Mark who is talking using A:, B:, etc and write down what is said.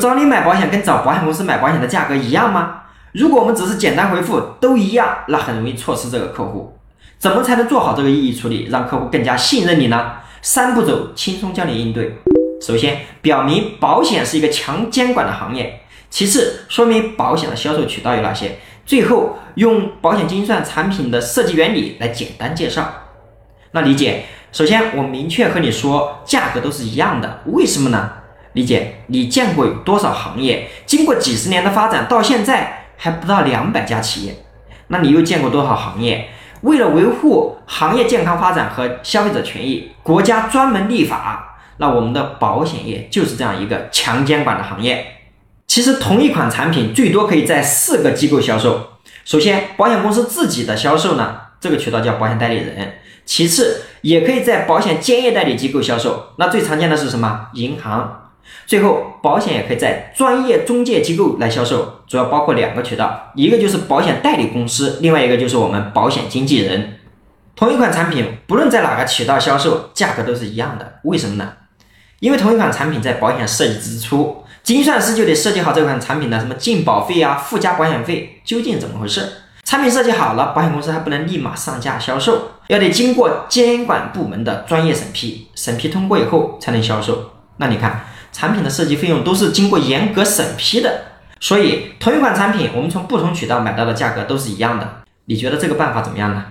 A: 找你买保险跟找保险公司买保险的价格一样吗？如果我们只是简单回复都一样，那很容易错失这个客户。怎么才能做好这个异议处理，让客户更加信任你呢？三步走，轻松教你应对。首先，表明保险是一个强监管的行业；其次，说明保险的销售渠道有哪些；最后，用保险精算产品的设计原理来简单介绍。那理解，首先我明确和你说，价格都是一样的，为什么呢？理解，你见过有多少行业经过几十年的发展，到现在还不到两百家企业？那你又见过多少行业为了维护行业健康发展和消费者权益，国家专门立法？那我们的保险业就是这样一个强监管的行业。其实同一款产品最多可以在四个机构销售。首先，保险公司自己的销售呢，这个渠道叫保险代理人。其次，也可以在保险兼业代理机构销售。那最常见的是什么？银行。最后，保险也可以在专业中介机构来销售，主要包括两个渠道，一个就是保险代理公司，另外一个就是我们保险经纪人。同一款产品，不论在哪个渠道销售，价格都是一样的。为什么呢？因为同一款产品在保险设计之初，精算师就得设计好这款产品的什么进保费啊、附加保险费究竟怎么回事。产品设计好了，保险公司还不能立马上架销售，要得经过监管部门的专业审批，审批通过以后才能销售。那你看。产品的设计费用都是经过严格审批的，所以同一款产品，我们从不同渠道买到的价格都是一样的。你觉得这个办法怎么样呢？